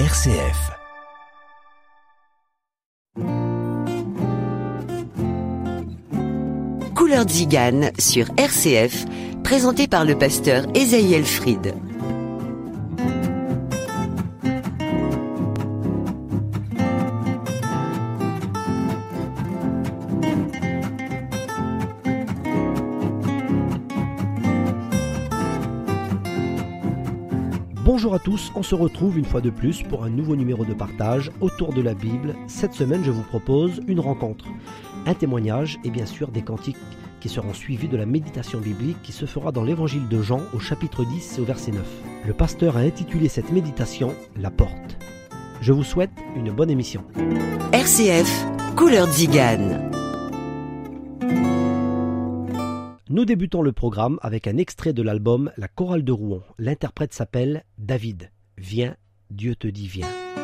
RCF. Couleur Zigane sur RCF, présenté par le pasteur Esaïel Fried. Se retrouve une fois de plus pour un nouveau numéro de partage autour de la Bible. Cette semaine, je vous propose une rencontre, un témoignage et bien sûr des cantiques qui seront suivis de la méditation biblique qui se fera dans l'évangile de Jean au chapitre 10 et au verset 9. Le pasteur a intitulé cette méditation La porte. Je vous souhaite une bonne émission. RCF, Couleur Zigane. Nous débutons le programme avec un extrait de l'album La chorale de Rouen. L'interprète s'appelle David. Viens, Dieu te dit viens.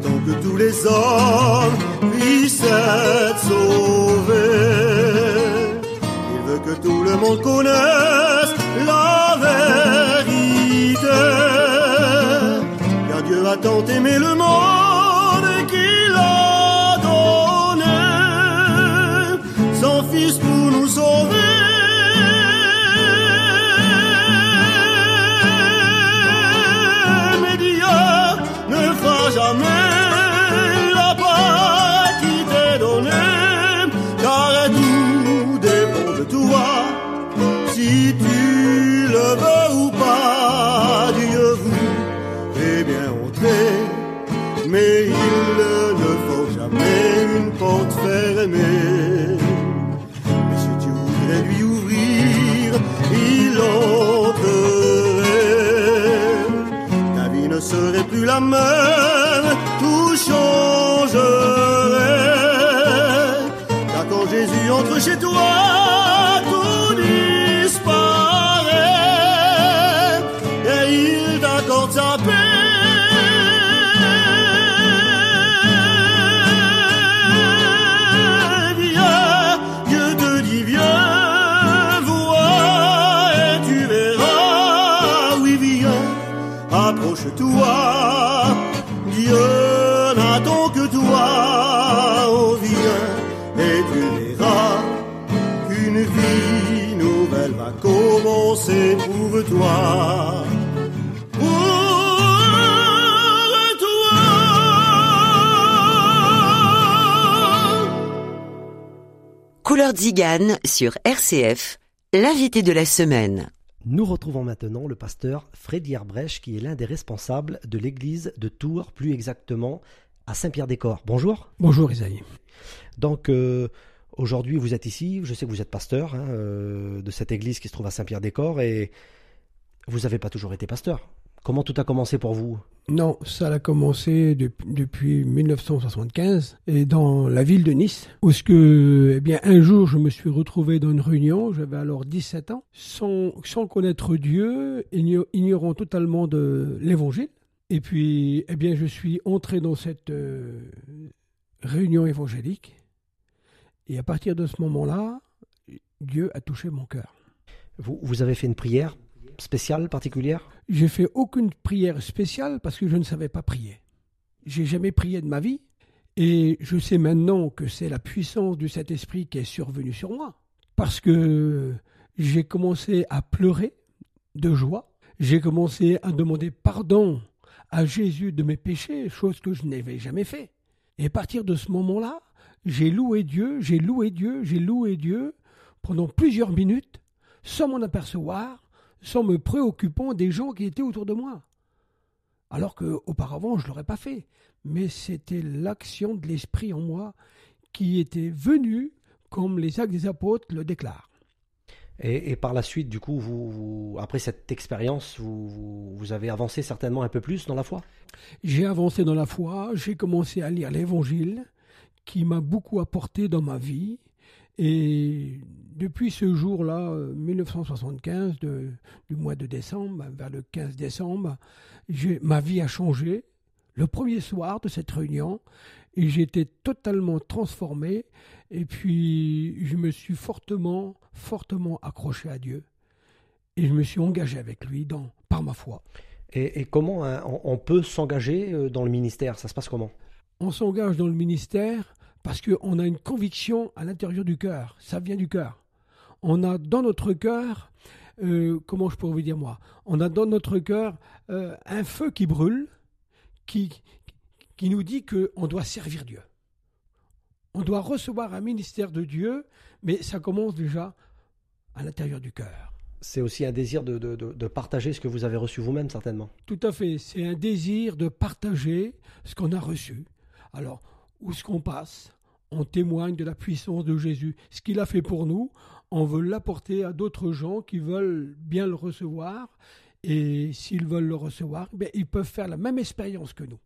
Tant que tous les hommes puissent être sauvés. Il veut que tout le monde connaisse la vérité. Car Dieu a tant aimé le monde va commencer pour toi. Pour toi. Couleur Zigane sur RCF, l'invité de la semaine. Nous retrouvons maintenant le pasteur Freddy Arbrèche qui est l'un des responsables de l'église de Tours, plus exactement à Saint-Pierre-des-Corps. Bonjour. Bonjour Isaïe. Donc euh, aujourd'hui vous êtes ici, je sais que vous êtes pasteur hein, euh, de cette église qui se trouve à Saint-Pierre-des-Corps et vous n'avez pas toujours été pasteur. Comment tout a commencé pour vous? Non, ça a commencé de- depuis 1975 et dans la ville de Nice, où ce que, eh bien, un jour je me suis retrouvé dans une réunion, j'avais alors 17 ans, sans, connaître Dieu, igno- ignorant totalement de l'évangile. Et puis, eh bien, je suis entré dans cette euh, réunion évangélique et à partir de ce moment-là, Dieu a touché mon cœur. vous, vous avez fait une prière spéciale, particulière? J'ai fait aucune prière spéciale parce que je ne savais pas prier. J'ai jamais prié de ma vie et je sais maintenant que c'est la puissance du Saint-Esprit qui est survenue sur moi parce que j'ai commencé à pleurer de joie. J'ai commencé à demander pardon à Jésus de mes péchés, chose que je n'avais jamais fait. Et à partir de ce moment-là, j'ai loué Dieu, j'ai loué Dieu, j'ai loué Dieu pendant plusieurs minutes sans m'en apercevoir, sans me préoccupant des gens qui étaient autour de moi. Alors qu'auparavant, je ne l'aurais pas fait. Mais c'était l'action de l'Esprit en moi qui était venue, comme les actes des apôtres le déclarent. Et, et par la suite, du coup, vous, vous- après cette expérience, vous, vous, vous avez avancé certainement un peu plus dans la foi? J'ai avancé dans la foi, j'ai commencé à lire l'Évangile, qui m'a beaucoup apporté dans ma vie. Et depuis ce jour-là, euh, 1975, de- du mois de décembre, vers le 15 décembre, ma vie a changé. Le premier soir de cette réunion, et été totalement transformé. Et puis, je me suis fortement, fortement accroché à Dieu. Et je me suis engagé avec lui dans, par ma foi. Et, comment hein, on, on peut s'engager euh, dans le ministère? Ça se passe comment? On s'engage dans le ministère parce qu'on a une conviction à l'intérieur du cœur. Ça vient du cœur. On a dans notre cœur, euh, comment je pourrais vous dire moi, on a dans notre cœur euh, un feu qui brûle, qui, qui nous dit qu'on doit servir Dieu. On doit recevoir un ministère de Dieu, mais ça commence déjà à l'intérieur du cœur. C'est aussi un désir de, de- de- de partager ce que vous avez reçu vous-même, certainement. Tout à fait. C'est un désir de partager ce qu'on a reçu. Alors, où ce qu'on passe, on témoigne de la puissance de Jésus. Ce qu'il a fait pour nous, on veut l'apporter à d'autres gens qui veulent bien le recevoir. Et s'ils veulent le recevoir, ben, ils peuvent faire la même expérience que nous,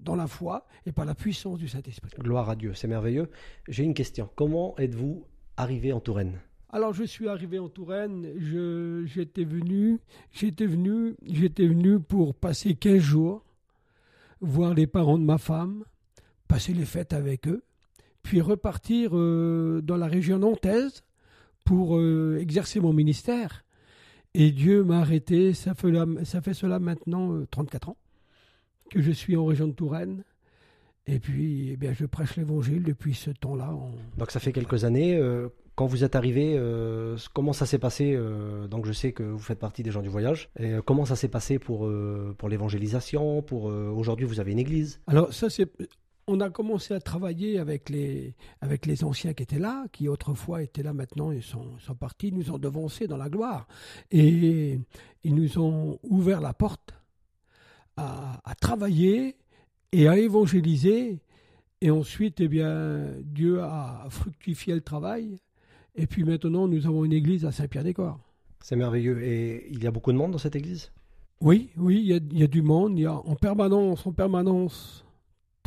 dans la foi et par la puissance du Saint-Esprit. Gloire à Dieu, c'est merveilleux. J'ai une question. Comment êtes-vous arrivé en Touraine? Alors je suis arrivé en Touraine, je- j'étais venu, j'étais venu, j'étais venu pour passer 15 jours, voir les parents de ma femme, passer les fêtes avec eux, puis repartir euh, dans la région nantaise pour euh, exercer mon ministère. Et Dieu m'a arrêté, ça fait, ça fait cela maintenant euh, 34 ans que je suis en région de Touraine. Et puis, eh bien, je prêche l'évangile depuis ce temps-là. en- Donc ça fait quelques années. euh, quand vous êtes arrivé, comment ça s'est passé Donc je sais que vous faites partie des gens du voyage. Et comment ça s'est passé pour, pour l'évangélisation Pour aujourd'hui, vous avez une église? Alors ça c'est on a commencé à travailler avec les avec les anciens qui étaient là, qui autrefois étaient là maintenant ils sont, sont partis, ils nous ont devancés dans la gloire et ils nous ont ouvert la porte à, à travailler et à évangéliser et ensuite eh bien Dieu a fructifié le travail et puis maintenant nous avons une église à Saint-Pierre-des-Corps. C'est merveilleux. Et il y a beaucoup de monde dans cette église? Oui, oui, il y a, il y a du monde. Il y a en permanence, en permanence,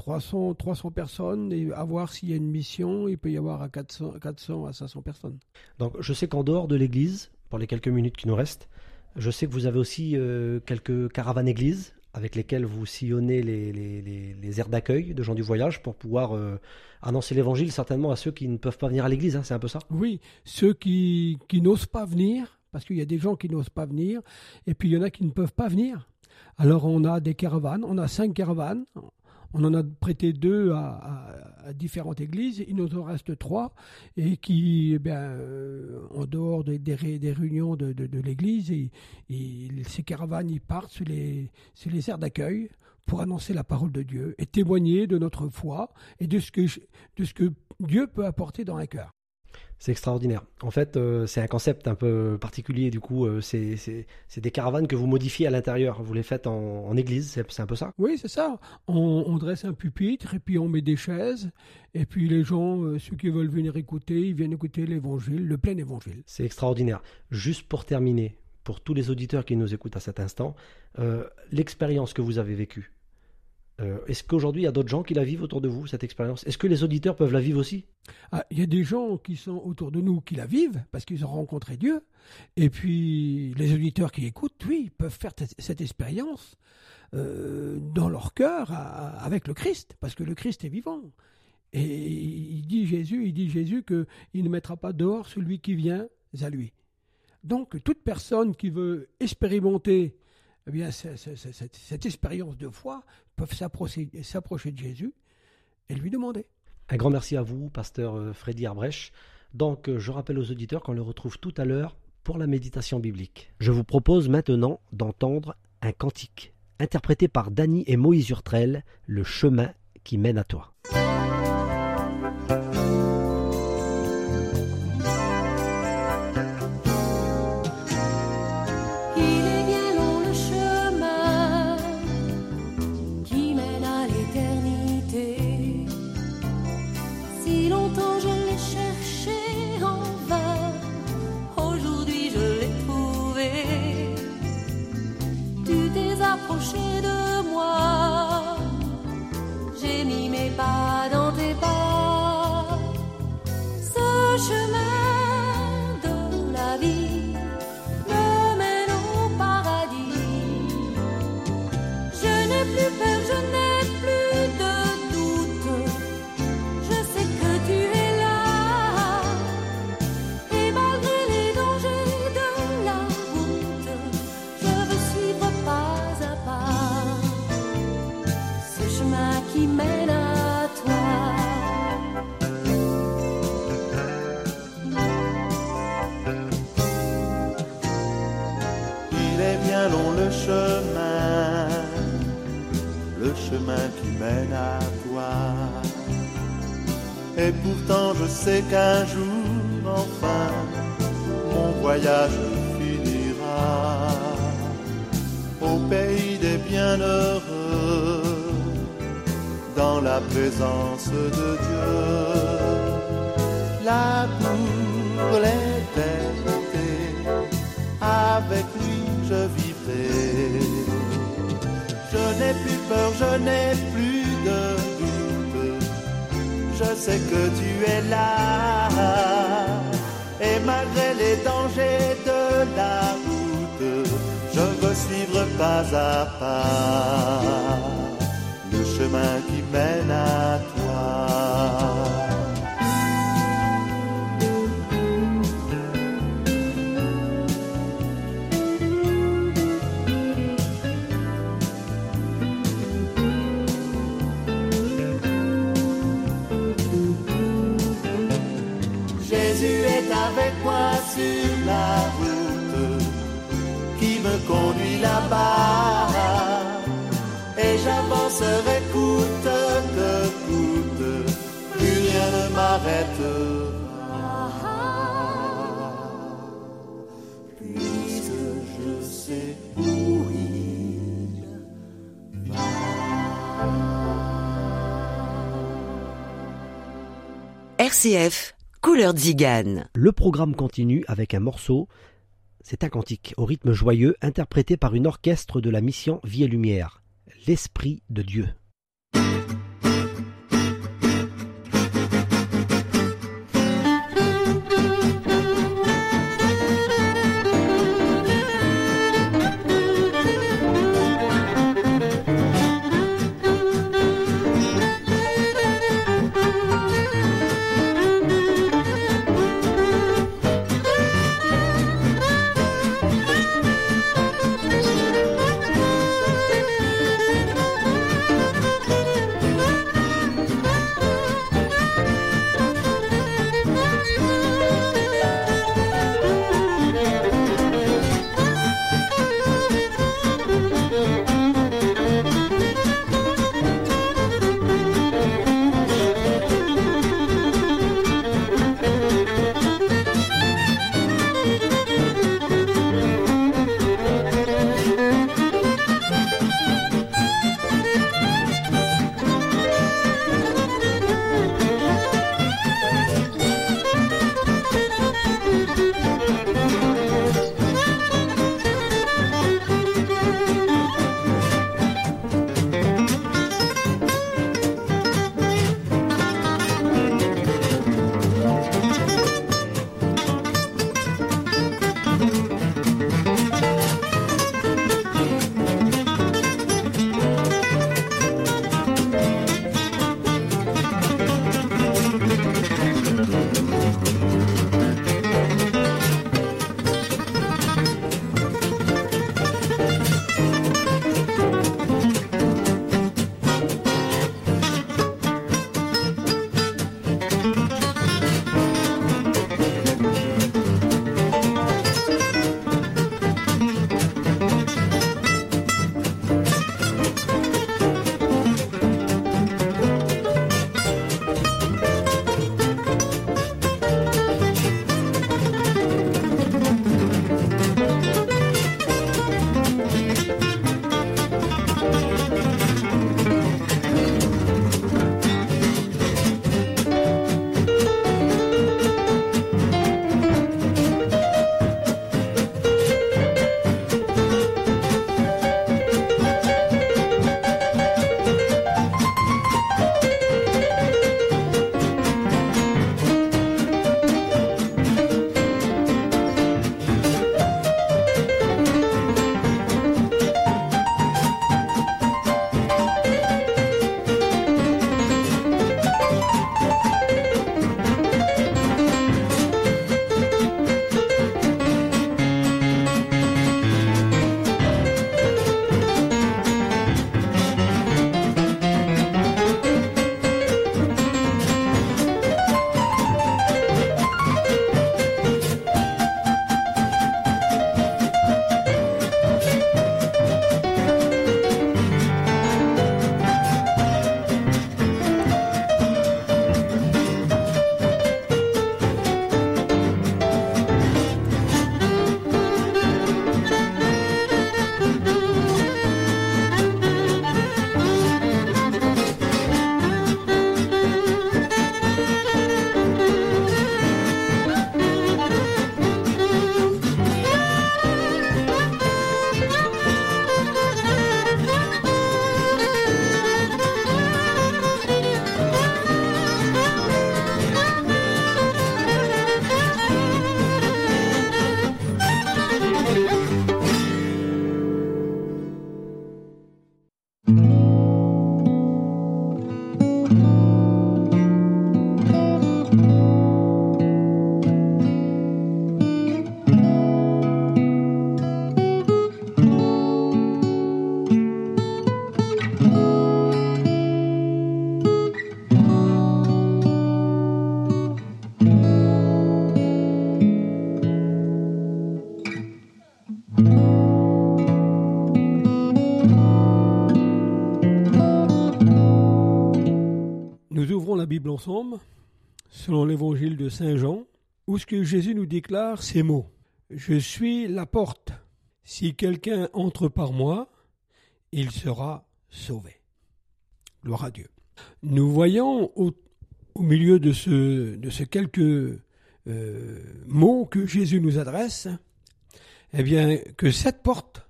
300, 300 personnes. Et à voir s'il y a une mission, il peut y avoir à 400, 400 à 500 personnes. Donc je sais qu'en dehors de l'église, pour les quelques minutes qui nous restent, je sais que vous avez aussi euh, quelques caravanes églises avec lesquelles vous sillonnez les, les- les- les aires d'accueil de gens du voyage pour pouvoir euh, annoncer l'évangile certainement à ceux qui ne peuvent pas venir à l'église, hein, c'est un peu ça? Oui, ceux qui, qui n'osent pas venir, parce qu'il y a des gens qui n'osent pas venir, et puis il y en a qui ne peuvent pas venir. Alors on a des caravanes, on a cinq caravanes. On en a prêté deux à, différentes églises, il nous en reste trois, et qui, eh bien, euh, en dehors des, des ré- des réunions de, l'église, ces caravanes, partent sur les, sur aires d'accueil pour annoncer la parole de Dieu et témoigner de notre foi et de ce que, de ce que Dieu peut apporter dans un cœur. C'est extraordinaire. En fait, euh, c'est un concept un peu particulier du coup. euh, c'est c'est- c'est des caravanes que vous modifiez à l'intérieur. Vous les faites en, en église, c'est c'est un peu ça? Oui, c'est ça. On, on dresse un pupitre et puis on met des chaises. Et puis les gens, euh, ceux qui veulent venir écouter, ils viennent écouter l'évangile, le plein évangile. C'est extraordinaire. Juste pour terminer, pour tous les auditeurs qui nous écoutent à cet instant, l'expérience que vous avez vécue, euh, est-ce qu'aujourd'hui il y a d'autres gens qui la vivent autour de vous, cette expérience? Est-ce que les auditeurs peuvent la vivre aussi? Ah, Il y a des gens qui sont autour de nous qui la vivent parce qu'ils ont rencontré Dieu. Et puis les auditeurs qui écoutent, oui, peuvent faire cette expérience euh, dans leur cœur avec le Christ, parce que le Christ est vivant. Et il dit Jésus, il dit Jésus que il ne mettra pas dehors celui qui vient à lui. Donc toute personne qui veut expérimenter eh bien, ce- ce- ce- cette, cette expérience de foi peuvent s'approcher de Jésus et lui demander. Un grand merci à vous, pasteur euh, Freddy Arbrèche. Donc, euh, je rappelle aux auditeurs qu'on le retrouve tout à l'heure pour la méditation biblique. Je vous propose maintenant d'entendre un cantique interprété par Dany et Moïse Urtrel, Le chemin qui mène à toi. Chemin, le chemin qui mène à toi. Et pourtant je sais qu'un jour, enfin, mon voyage finira au pays des bienheureux, dans la présence de Dieu. Là pour je n'ai plus de doute. Je sais que tu es là. Et malgré les dangers de la route, je veux suivre pas à pas le chemin qui mène à toi. Là-bas. Et j'avancerai coûte que coûte, plus rien ne m'arrêtera. Puisque je sais où il RCF, couleur zigane. Le programme continue avec un morceau, c'est un cantique au rythme joyeux interprété par une orchestre de la mission Vie et Lumière, l'Esprit de Dieu. Ensemble, selon l'évangile de Saint Jean, où ce que Jésus nous déclare ces mots. Je suis la porte. Si quelqu'un entre par moi, il sera sauvé. Gloire à Dieu. Nous voyons au, milieu de ce, de ces quelques euh, mots que Jésus nous adresse, eh bien, que cette porte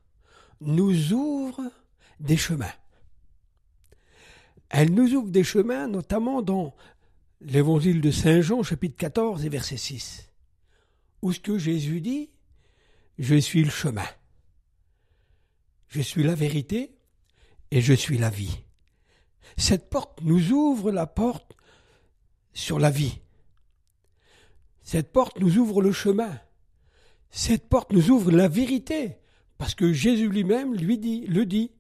nous ouvre des chemins. Elle nous ouvre des chemins, notamment dans l'évangile de Saint Jean, chapitre 14 et verset 6, où ce que Jésus dit, je suis le chemin, je suis la vérité et je suis la vie. Cette porte nous ouvre la porte sur la vie. Cette porte nous ouvre le chemin. Cette porte nous ouvre la vérité, parce que Jésus lui-même lui dit, le dit.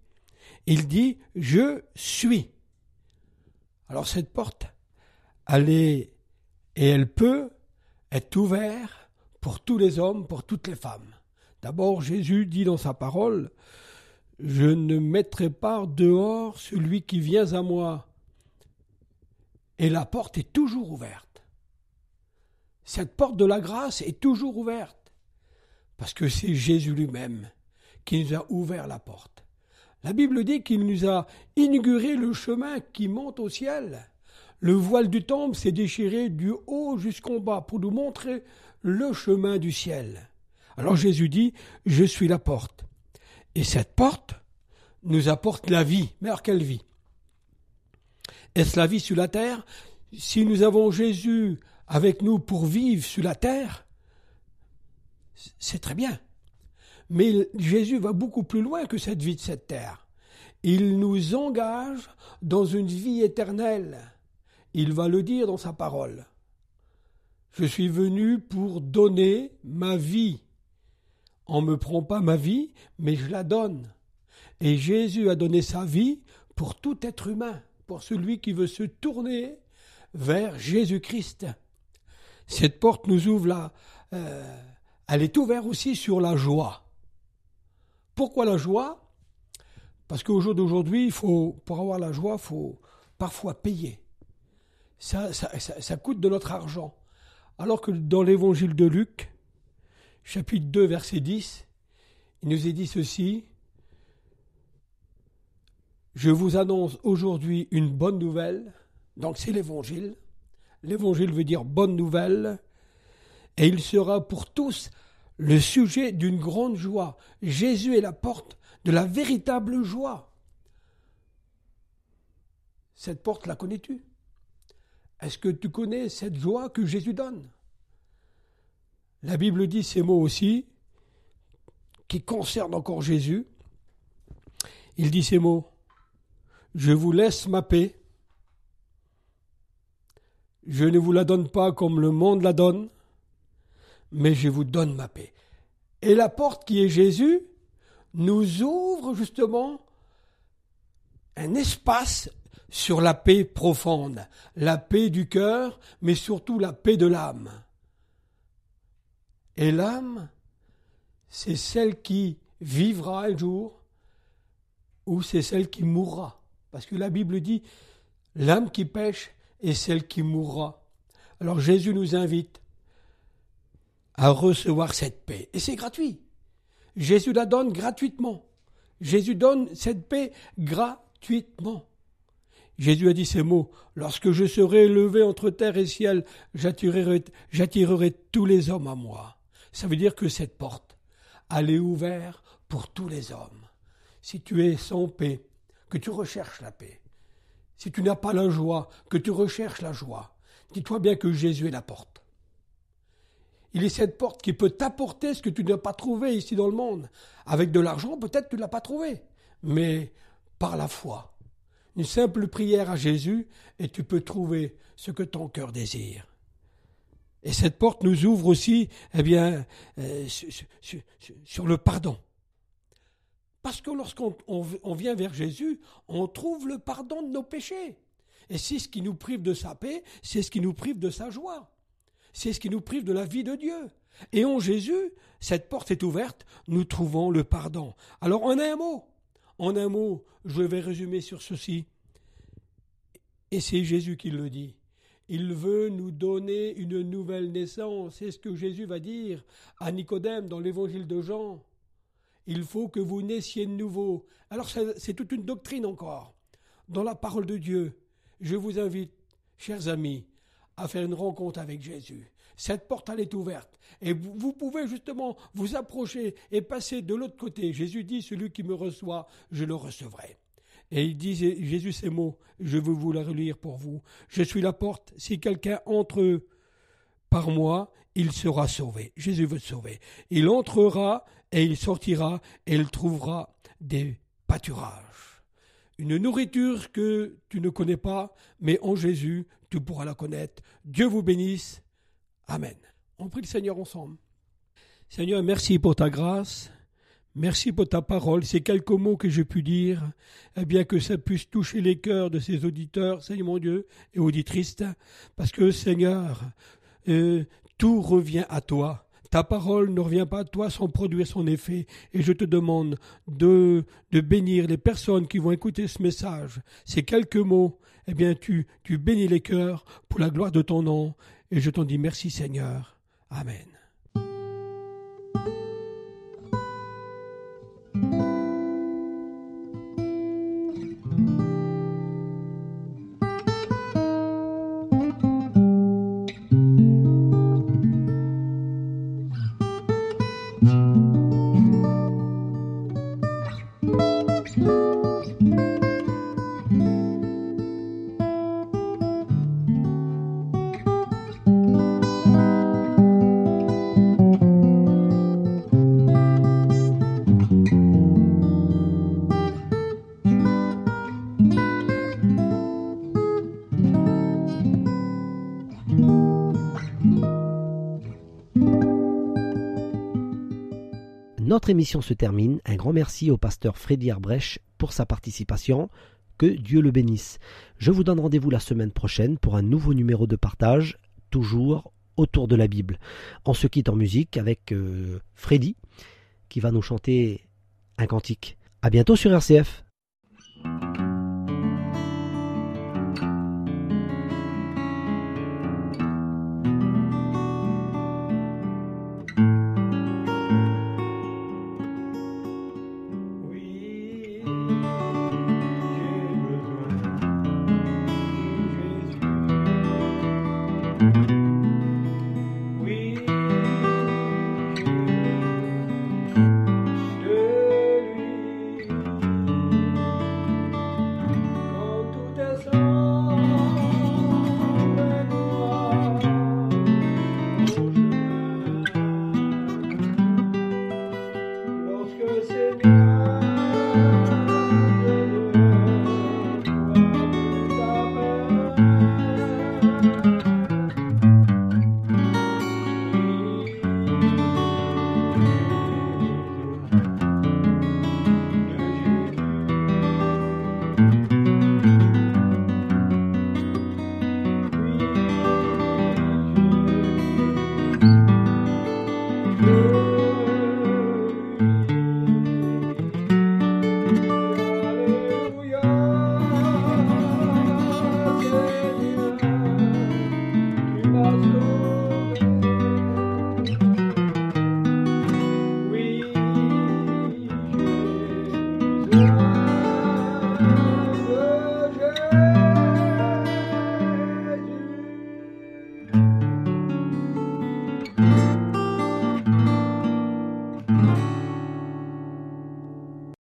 Il dit je suis. Alors cette porte, elle est et elle peut être ouverte pour tous les hommes, pour toutes les femmes. D'abord, Jésus dit dans sa parole, je ne mettrai pas dehors celui qui vient à moi. Et la porte est toujours ouverte. Cette porte de la grâce est toujours ouverte. Parce que c'est Jésus lui-même qui nous a ouvert la porte. La Bible dit qu'il nous a inauguré le chemin qui monte au ciel. Le voile du temple s'est déchiré du haut jusqu'en bas pour nous montrer le chemin du ciel. Alors Jésus dit, je suis la porte. Et cette porte nous apporte la vie. Mais alors quelle vie? Est-ce la vie sur la terre? Si nous avons Jésus avec nous pour vivre sur la terre, c'est très bien. Mais Jésus va beaucoup plus loin que cette vie de cette terre. Il nous engage dans une vie éternelle. Il va le dire dans sa parole. Je suis venu pour donner ma vie. On ne me prend pas ma vie, mais je la donne. Et Jésus a donné sa vie pour tout être humain, pour celui qui veut se tourner vers Jésus-Christ. Cette porte nous ouvre là. Euh, elle est ouverte aussi sur la joie. Pourquoi la joie? Parce qu'au jour d'aujourd'hui, pour avoir la joie, il faut parfois payer. Ça, ça, ça, coûte de notre argent. Alors que dans l'évangile de Luc, chapitre 2, verset 10, il nous est dit ceci. Je vous annonce aujourd'hui une bonne nouvelle. Donc c'est l'évangile. L'évangile veut dire bonne nouvelle. Et il sera pour tous le sujet d'une grande joie. Jésus est la porte de la véritable joie. Cette porte, la connais-tu? Est-ce que tu connais cette joie que Jésus donne? La Bible dit ces mots aussi, qui concernent encore Jésus. Il dit ces mots, Je vous laisse ma paix, je ne vous la donne pas comme le monde la donne mais je vous donne ma paix. Et la porte qui est Jésus nous ouvre justement un espace sur la paix profonde, la paix du cœur, mais surtout la paix de l'âme. Et l'âme, c'est celle qui vivra un jour ou c'est celle qui mourra. Parce que la Bible dit, l'âme qui pêche est celle qui mourra. Alors Jésus nous invite à recevoir cette paix. Et c'est gratuit. Jésus la donne gratuitement. Jésus donne cette paix gratuitement. Jésus a dit ces mots, Lorsque je serai élevé entre terre et ciel, j'attirerai, tous les hommes à moi. Ça veut dire que cette porte, elle est ouverte pour tous les hommes. Si tu es sans paix, que tu recherches la paix, si tu n'as pas la joie, que tu recherches la joie, dis-toi bien que Jésus est la porte. Il est cette porte qui peut t'apporter ce que tu n'as pas trouvé ici dans le monde. Avec de l'argent, peut-être tu ne l'as pas trouvé, mais par la foi. Une simple prière à Jésus et tu peux trouver ce que ton cœur désire. Et cette porte nous ouvre aussi, eh bien, euh, sur, le pardon. Parce que lorsqu'on on vient vers Jésus, on trouve le pardon de nos péchés. Et c'est ce qui nous prive de sa paix, c'est ce qui nous prive de sa joie c'est ce qui nous prive de la vie de Dieu. Et en Jésus, cette porte est ouverte, nous trouvons le pardon. Alors en un mot, en un mot, je vais résumer sur ceci. Et c'est Jésus qui le dit. Il veut nous donner une nouvelle naissance. C'est ce que Jésus va dire à Nicodème dans l'évangile de Jean. Il faut que vous naissiez de nouveau. Alors c'est toute une doctrine encore. Dans la parole de Dieu, je vous invite, chers amis, à faire une rencontre avec Jésus. Cette porte, elle est ouverte. Et vous, pouvez justement vous approcher et passer de l'autre côté. Jésus dit, celui qui me reçoit, je le recevrai. Et il dit, Jésus, ces mots, je veux vous les relire pour vous. Je suis la porte. Si quelqu'un entre par moi, il sera sauvé. Jésus veut sauver. Il entrera et il sortira et il trouvera des pâturages. Une nourriture que tu ne connais pas, mais en Jésus, tu pourras la connaître. Dieu vous bénisse. Amen. On prie le Seigneur ensemble. Seigneur, merci pour ta grâce. Merci pour ta parole, ces quelques mots que j'ai pu dire, eh bien que ça puisse toucher les cœurs de ces auditeurs, Seigneur mon Dieu, et auditrices, parce que Seigneur, euh, tout revient à toi. Ta parole ne revient pas à toi sans produire son effet. Et je te demande de, de bénir les personnes qui vont écouter ce message, ces quelques mots. Eh bien, tu, tu bénis les cœurs pour la gloire de ton nom. Et je t'en dis merci Seigneur. Amen. Notre émission se termine. Un grand merci au pasteur Freddy Arbrech pour sa participation. Que Dieu le bénisse. Je vous donne rendez-vous la semaine prochaine pour un nouveau numéro de partage, toujours autour de la Bible. On se quitte en musique avec euh, Freddy qui va nous chanter un cantique. À bientôt sur RCF.